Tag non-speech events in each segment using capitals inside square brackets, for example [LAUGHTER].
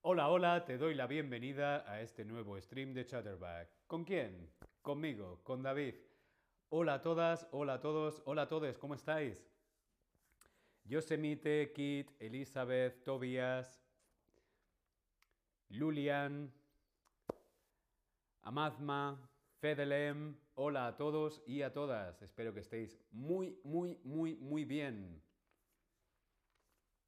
Hola, hola, te doy la bienvenida a este nuevo stream de Chatterback. ¿Con quién? Conmigo, con David. Hola a todas, hola a todos, hola a todos, ¿cómo estáis? Yosemite, Kit, Elizabeth, Tobias, Lulian, Amadma, Fedelem, hola a todos y a todas. Espero que estéis muy, muy, muy, muy bien.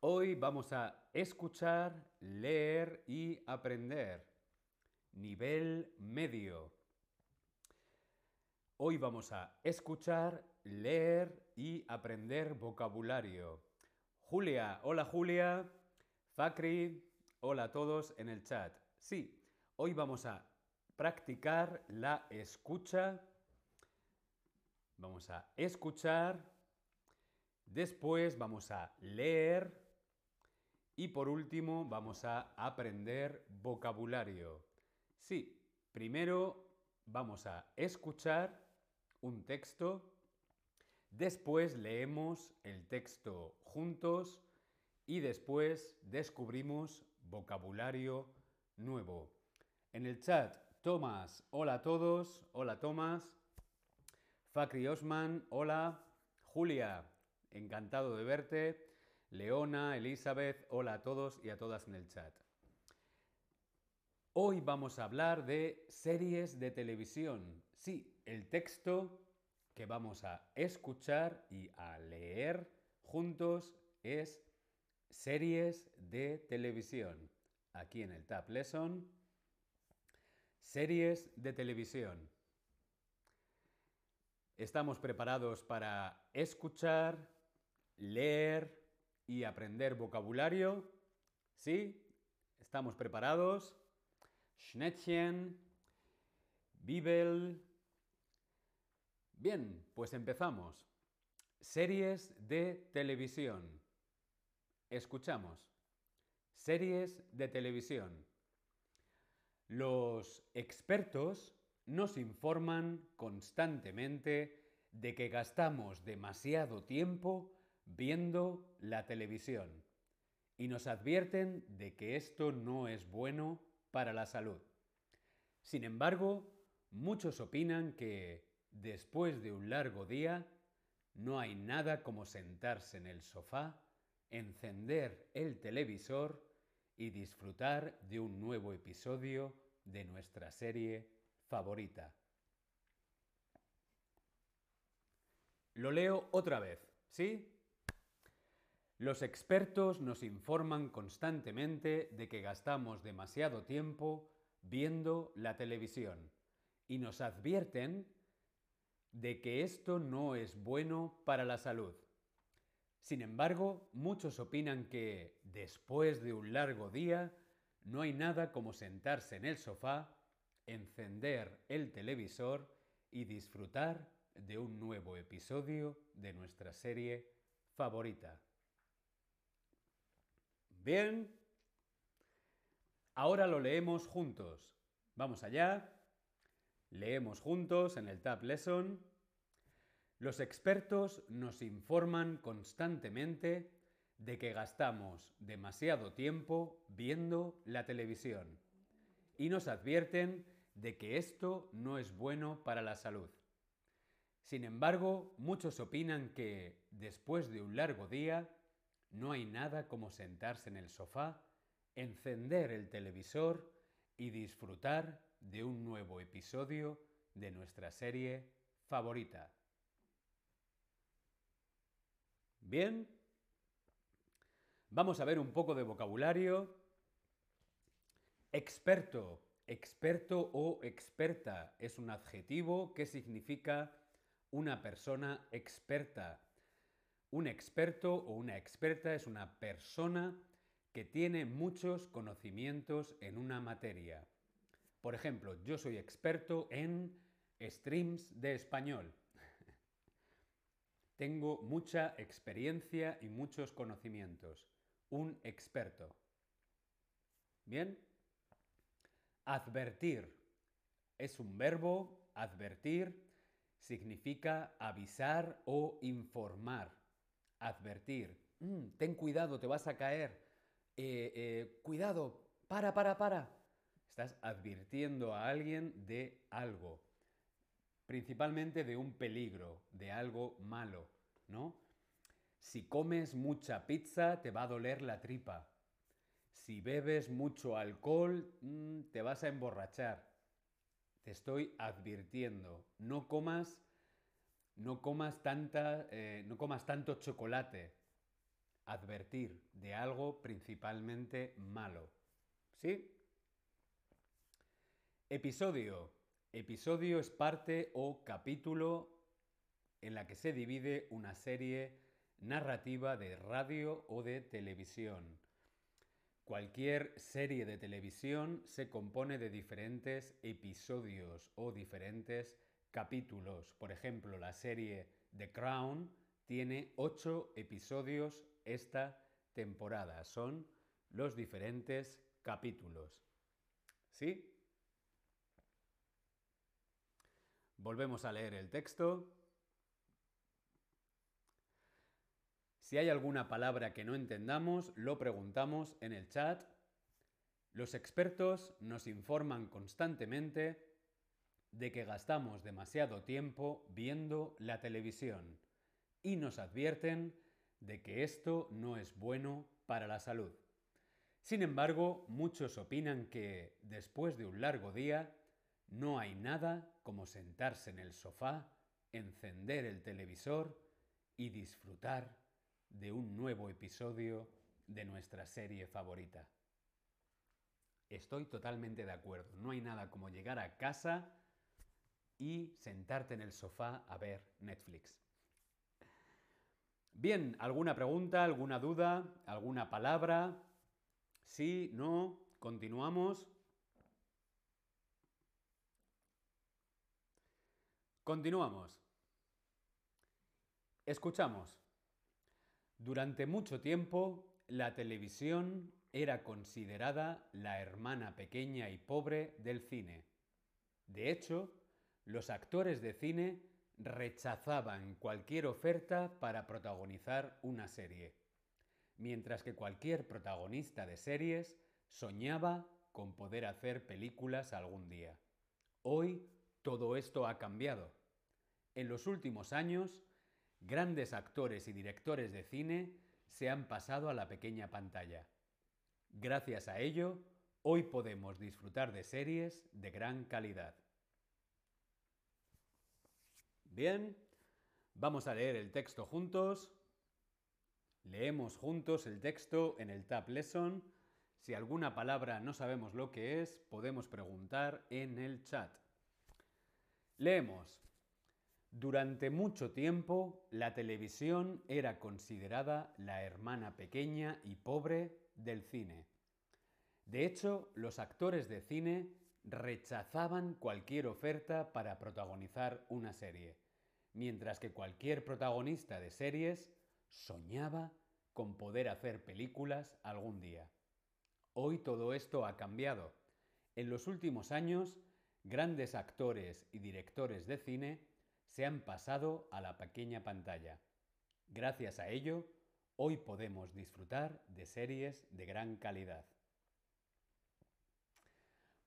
Hoy vamos a escuchar, leer y aprender. Nivel medio. Hoy vamos a escuchar, leer y aprender vocabulario. Julia, hola Julia. Fakri, hola a todos en el chat. Sí, hoy vamos a practicar la escucha. Vamos a escuchar. Después vamos a leer y por último, vamos a aprender vocabulario. Sí, primero vamos a escuchar un texto, después leemos el texto juntos y después descubrimos vocabulario nuevo. En el chat, Tomás, hola a todos, hola Tomás, Fakri Osman, hola, Julia, encantado de verte. Leona, Elizabeth, hola a todos y a todas en el chat. Hoy vamos a hablar de series de televisión. Sí, el texto que vamos a escuchar y a leer juntos es series de televisión. Aquí en el Tab Lesson, series de televisión. Estamos preparados para escuchar, leer, y aprender vocabulario. ¿Sí? ¿Estamos preparados? Schnettchen, Bibel. Bien, pues empezamos. Series de televisión. Escuchamos. Series de televisión. Los expertos nos informan constantemente de que gastamos demasiado tiempo viendo la televisión y nos advierten de que esto no es bueno para la salud. Sin embargo, muchos opinan que después de un largo día no hay nada como sentarse en el sofá, encender el televisor y disfrutar de un nuevo episodio de nuestra serie favorita. Lo leo otra vez, ¿sí? Los expertos nos informan constantemente de que gastamos demasiado tiempo viendo la televisión y nos advierten de que esto no es bueno para la salud. Sin embargo, muchos opinan que, después de un largo día, no hay nada como sentarse en el sofá, encender el televisor y disfrutar de un nuevo episodio de nuestra serie favorita. Bien. Ahora lo leemos juntos. Vamos allá. Leemos juntos en el Tab Lesson. Los expertos nos informan constantemente de que gastamos demasiado tiempo viendo la televisión y nos advierten de que esto no es bueno para la salud. Sin embargo, muchos opinan que, después de un largo día, no hay nada como sentarse en el sofá, encender el televisor y disfrutar de un nuevo episodio de nuestra serie favorita. Bien, vamos a ver un poco de vocabulario. Experto, experto o experta es un adjetivo que significa una persona experta un experto o una experta es una persona que tiene muchos conocimientos en una materia. Por ejemplo, yo soy experto en streams de español. [LAUGHS] Tengo mucha experiencia y muchos conocimientos. Un experto. Bien. Advertir. Es un verbo, advertir, significa avisar o informar. Advertir. Mm, ten cuidado, te vas a caer. Eh, eh, cuidado, para, para, para. Estás advirtiendo a alguien de algo. Principalmente de un peligro, de algo malo, ¿no? Si comes mucha pizza, te va a doler la tripa. Si bebes mucho alcohol, mm, te vas a emborrachar. Te estoy advirtiendo, no comas, no comas tanta, eh, no comas tanto chocolate. Advertir de algo principalmente malo. ¿Sí? Episodio. Episodio es parte o capítulo en la que se divide una serie narrativa de radio o de televisión. Cualquier serie de televisión se compone de diferentes episodios o diferentes capítulos. Por ejemplo, la serie The Crown tiene ocho episodios esta temporada. Son los diferentes capítulos. ¿Sí? Volvemos a leer el texto. Si hay alguna palabra que no entendamos, lo preguntamos en el chat. Los expertos nos informan constantemente de que gastamos demasiado tiempo viendo la televisión y nos advierten de que esto no es bueno para la salud. Sin embargo, muchos opinan que, después de un largo día, no hay nada como sentarse en el sofá, encender el televisor y disfrutar de un nuevo episodio de nuestra serie favorita. Estoy totalmente de acuerdo. No hay nada como llegar a casa y sentarte en el sofá a ver Netflix. Bien, ¿alguna pregunta, alguna duda, alguna palabra? Sí, no, continuamos. Continuamos. Escuchamos. Durante mucho tiempo, la televisión era considerada la hermana pequeña y pobre del cine. De hecho, los actores de cine rechazaban cualquier oferta para protagonizar una serie, mientras que cualquier protagonista de series soñaba con poder hacer películas algún día. Hoy todo esto ha cambiado. En los últimos años, Grandes actores y directores de cine se han pasado a la pequeña pantalla. Gracias a ello, hoy podemos disfrutar de series de gran calidad. Bien, vamos a leer el texto juntos. Leemos juntos el texto en el Tab Lesson. Si alguna palabra no sabemos lo que es, podemos preguntar en el chat. Leemos. Durante mucho tiempo, la televisión era considerada la hermana pequeña y pobre del cine. De hecho, los actores de cine rechazaban cualquier oferta para protagonizar una serie, mientras que cualquier protagonista de series soñaba con poder hacer películas algún día. Hoy todo esto ha cambiado. En los últimos años, grandes actores y directores de cine se han pasado a la pequeña pantalla. Gracias a ello, hoy podemos disfrutar de series de gran calidad.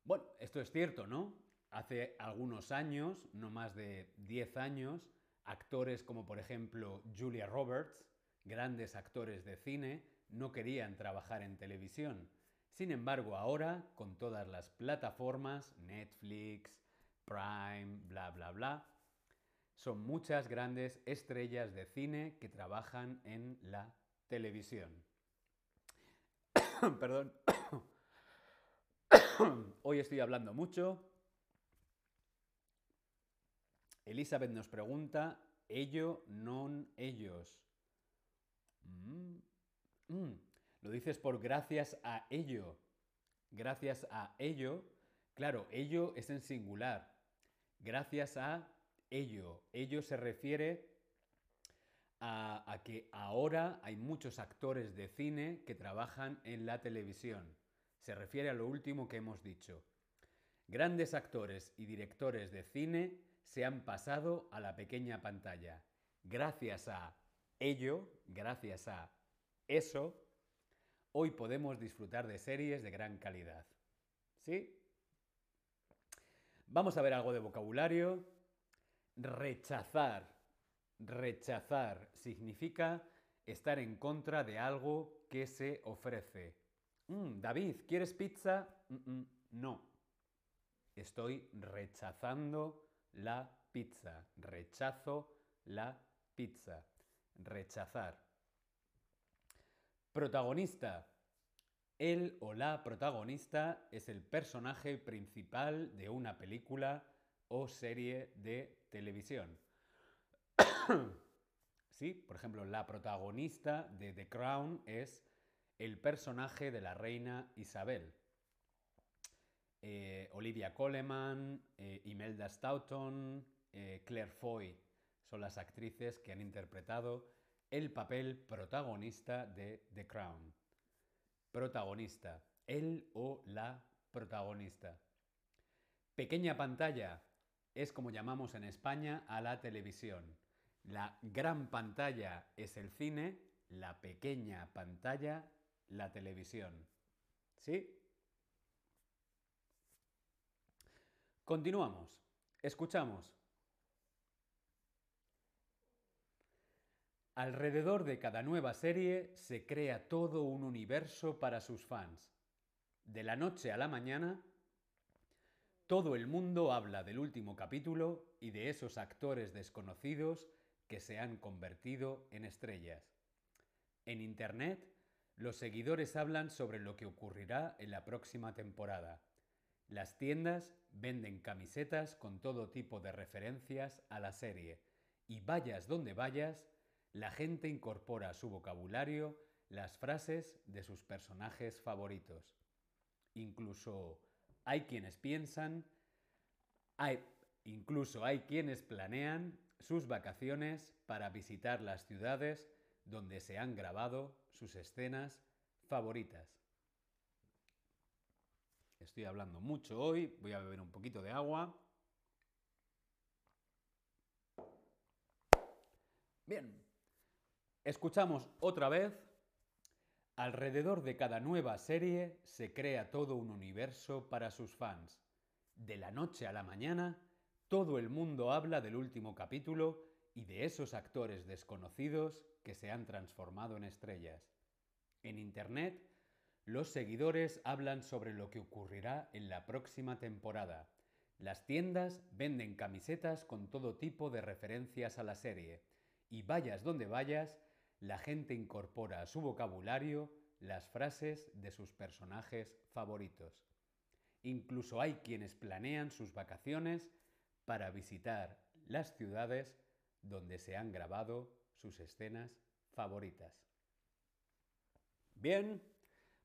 Bueno, esto es cierto, ¿no? Hace algunos años, no más de 10 años, actores como por ejemplo Julia Roberts, grandes actores de cine, no querían trabajar en televisión. Sin embargo, ahora, con todas las plataformas, Netflix, Prime, bla, bla, bla, son muchas grandes estrellas de cine que trabajan en la televisión. [COUGHS] Perdón. [COUGHS] Hoy estoy hablando mucho. Elizabeth nos pregunta, ello, non ellos. Mm, mm. Lo dices por gracias a ello. Gracias a ello. Claro, ello es en singular. Gracias a ello. Ello se refiere a, que ahora hay muchos actores de cine que trabajan en la televisión. Se refiere a lo último que hemos dicho. Grandes actores y directores de cine se han pasado a la pequeña pantalla. Gracias a ello, gracias a eso, hoy podemos disfrutar de series de gran calidad. ¿Sí? Vamos a ver algo de vocabulario. Rechazar. Rechazar significa estar en contra de algo que se ofrece. Mm, David, ¿quieres pizza? No. Estoy rechazando la pizza. Rechazo la pizza. Rechazar. Protagonista. El o la protagonista es el personaje principal de una película o serie de televisión. [COUGHS] sí, por ejemplo, la protagonista de The Crown es el personaje de la reina Isabel. Eh, Olivia Coleman, eh, Imelda Staunton, eh, Claire Foy son las actrices que han interpretado el papel protagonista de The Crown. Protagonista, el o la protagonista. Pequeña pantalla es como llamamos en España a la televisión. La gran pantalla es el cine, la pequeña pantalla la televisión. ¿Sí? Continuamos. Escuchamos. Alrededor de cada nueva serie se crea todo un universo para sus fans. De la noche a la mañana, todo el mundo habla del último capítulo y de esos actores desconocidos que se han convertido en estrellas. En Internet, los seguidores hablan sobre lo que ocurrirá en la próxima temporada. Las tiendas venden camisetas con todo tipo de referencias a la serie y vayas donde vayas, la gente incorpora a su vocabulario las frases de sus personajes favoritos. Incluso hay quienes piensan, hay, incluso hay quienes planean sus vacaciones para visitar las ciudades donde se han grabado sus escenas favoritas. Estoy hablando mucho hoy, voy a beber un poquito de agua. Bien, escuchamos otra vez. Alrededor de cada nueva serie se crea todo un universo para sus fans. De la noche a la mañana, todo el mundo habla del último capítulo y de esos actores desconocidos que se han transformado en estrellas. En Internet, los seguidores hablan sobre lo que ocurrirá en la próxima temporada. Las tiendas venden camisetas con todo tipo de referencias a la serie. Y vayas donde vayas, la gente incorpora a su vocabulario las frases de sus personajes favoritos. Incluso hay quienes planean sus vacaciones para visitar las ciudades donde se han grabado sus escenas favoritas. Bien,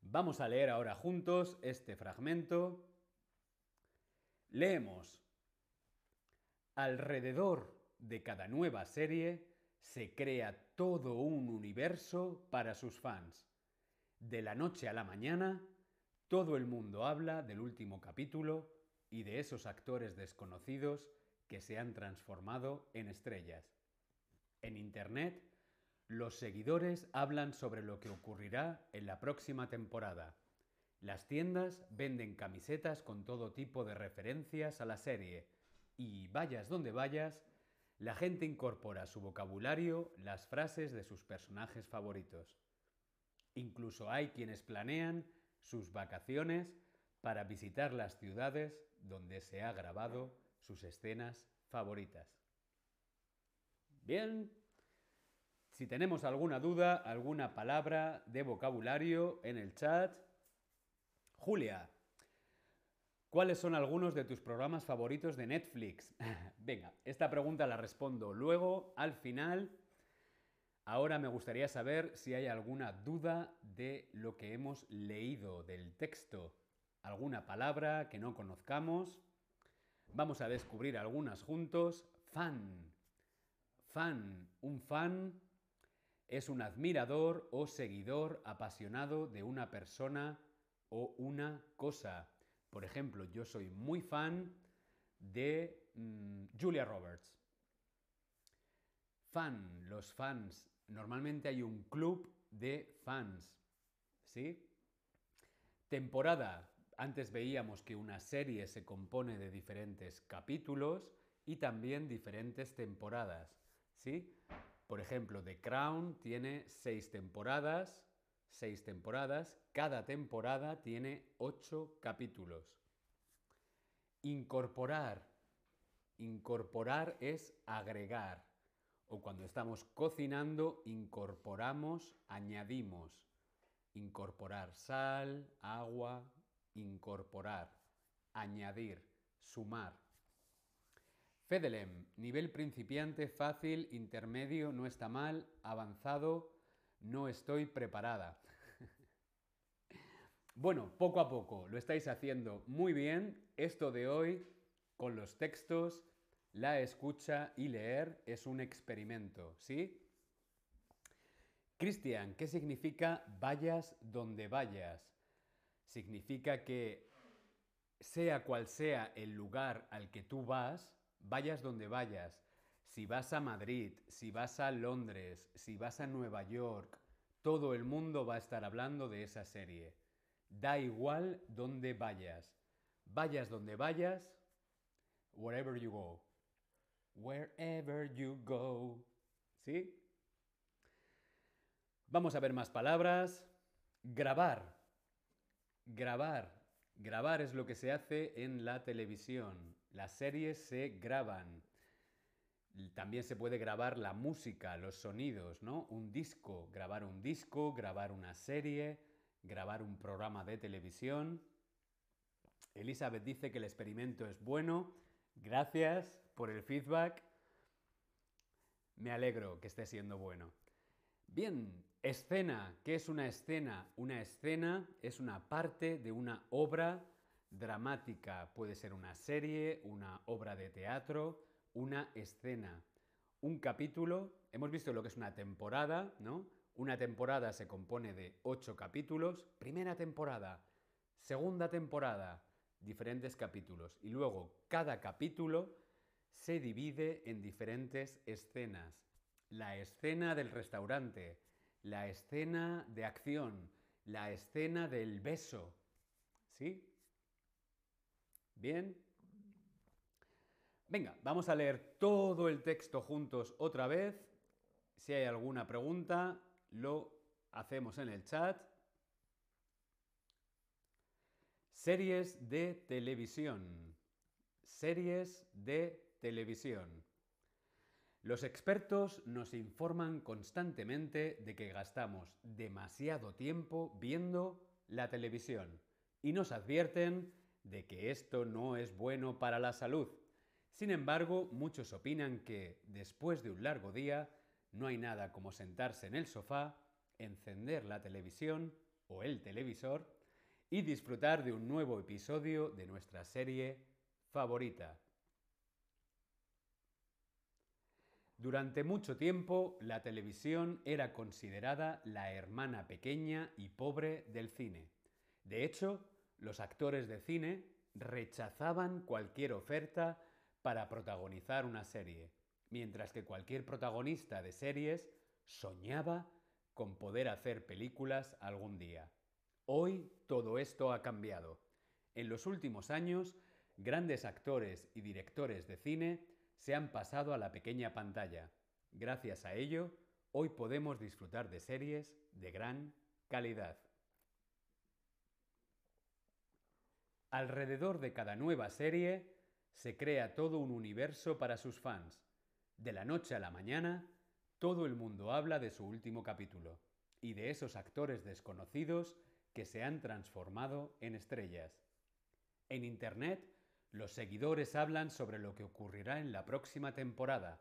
vamos a leer ahora juntos este fragmento. Leemos. Alrededor de cada nueva serie se crea todo un universo para sus fans. De la noche a la mañana, todo el mundo habla del último capítulo y de esos actores desconocidos que se han transformado en estrellas. En Internet, los seguidores hablan sobre lo que ocurrirá en la próxima temporada. Las tiendas venden camisetas con todo tipo de referencias a la serie y, vayas donde vayas, la gente incorpora a su vocabulario las frases de sus personajes favoritos. Incluso hay quienes planean sus vacaciones para visitar las ciudades donde se ha grabado sus escenas favoritas. Bien, si tenemos alguna duda, alguna palabra de vocabulario en el chat. Julia, ¿cuáles son algunos de tus programas favoritos de Netflix? [LAUGHS] Venga, esta pregunta la respondo luego, al final. Ahora me gustaría saber si hay alguna duda de lo que hemos leído del texto. ¿Alguna palabra que no conozcamos? Vamos a descubrir algunas juntos. Fan. Fan. Un fan es un admirador o seguidor apasionado de una persona o una cosa. Por ejemplo, yo soy muy fan de mm, Julia Roberts. Fan, los fans. Normalmente hay un club de fans. ¿Sí? Temporada. Antes veíamos que una serie se compone de diferentes capítulos y también diferentes temporadas. ¿Sí? Por ejemplo, The Crown tiene seis temporadas, seis temporadas, cada temporada tiene ocho capítulos. Incorporar. Incorporar es agregar. O cuando estamos cocinando, incorporamos, añadimos. Incorporar sal, agua, incorporar, añadir, sumar. Fedelem, nivel principiante, fácil, intermedio, no está mal, avanzado, no estoy preparada. Bueno, poco a poco, lo estáis haciendo muy bien. Esto de hoy, con los textos, la escucha y leer, es un experimento, ¿sí? Cristian, ¿qué significa vayas donde vayas? Significa que sea cual sea el lugar al que tú vas, vayas donde vayas, si vas a Madrid, si vas a Londres, si vas a Nueva York, todo el mundo va a estar hablando de esa serie. Da igual donde vayas. Vayas donde vayas, wherever you go. Wherever you go. ¿Sí? Vamos a ver más palabras. Grabar. Grabar. Grabar es lo que se hace en la televisión. Las series se graban. También se puede grabar la música, los sonidos, ¿no? Un disco, grabar un disco, grabar una serie, grabar un programa de televisión. Elizabeth dice que el experimento es bueno. Gracias por el feedback. Me alegro que esté siendo bueno. Bien, escena. ¿Qué es una escena? Una escena es una parte de una obra dramática. Puede ser una serie, una obra de teatro, una escena. Un capítulo, hemos visto lo que es una temporada, ¿no? Una temporada se compone de ocho capítulos. Primera temporada, segunda temporada, diferentes capítulos. Y luego cada capítulo se divide en diferentes escenas la escena del restaurante, la escena de acción, la escena del beso. ¿Sí? ¿Bien? Venga, vamos a leer todo el texto juntos otra vez. Si hay alguna pregunta, lo hacemos en el chat. Series de televisión. Series de televisión. Los expertos nos informan constantemente de que gastamos demasiado tiempo viendo la televisión y nos advierten de que esto no es bueno para la salud. Sin embargo, muchos opinan que, después de un largo día, no hay nada como sentarse en el sofá, encender la televisión o el televisor y disfrutar de un nuevo episodio de nuestra serie favorita. Durante mucho tiempo, la televisión era considerada la hermana pequeña y pobre del cine. De hecho, los actores de cine rechazaban cualquier oferta para protagonizar una serie, mientras que cualquier protagonista de series soñaba con poder hacer películas algún día. Hoy todo esto ha cambiado. En los últimos años, grandes actores y directores de cine se han pasado a la pequeña pantalla. Gracias a ello, hoy podemos disfrutar de series de gran calidad. Alrededor de cada nueva serie se crea todo un universo para sus fans. De la noche a la mañana, todo el mundo habla de su último capítulo y de esos actores desconocidos que se han transformado en estrellas. En Internet, los seguidores hablan sobre lo que ocurrirá en la próxima temporada.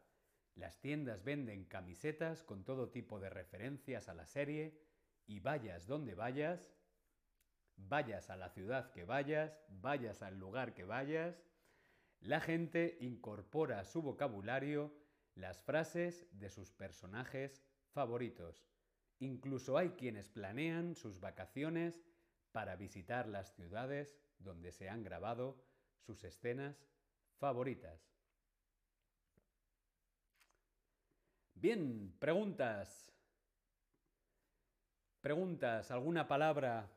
Las tiendas venden camisetas con todo tipo de referencias a la serie y vayas donde vayas, vayas a la ciudad que vayas, vayas al lugar que vayas, la gente incorpora a su vocabulario las frases de sus personajes favoritos. Incluso hay quienes planean sus vacaciones para visitar las ciudades donde se han grabado sus escenas favoritas. Bien, preguntas. Preguntas, alguna palabra.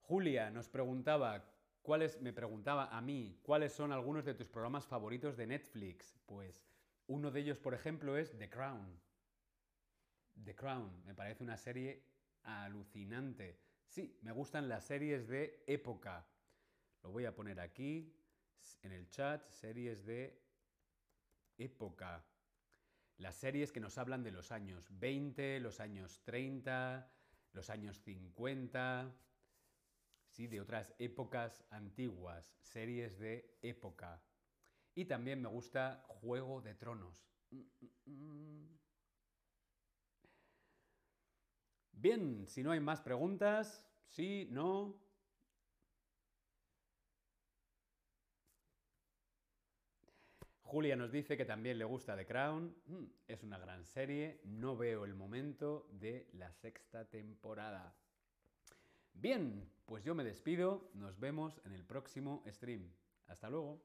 Julia nos preguntaba, ¿cuáles me preguntaba a mí, cuáles son algunos de tus programas favoritos de Netflix? Pues uno de ellos, por ejemplo, es The Crown. The Crown, me parece una serie alucinante. Sí, me gustan las series de época. Lo voy a poner aquí en el chat, series de época. Las series que nos hablan de los años 20, los años 30, los años 50, sí, de otras épocas antiguas, series de época. Y también me gusta Juego de Tronos. Bien, si no hay más preguntas, sí, no. Julia nos dice que también le gusta The Crown. Mm, es una gran serie. No veo el momento de la sexta temporada. Bien, pues yo me despido. Nos vemos en el próximo stream. Hasta luego.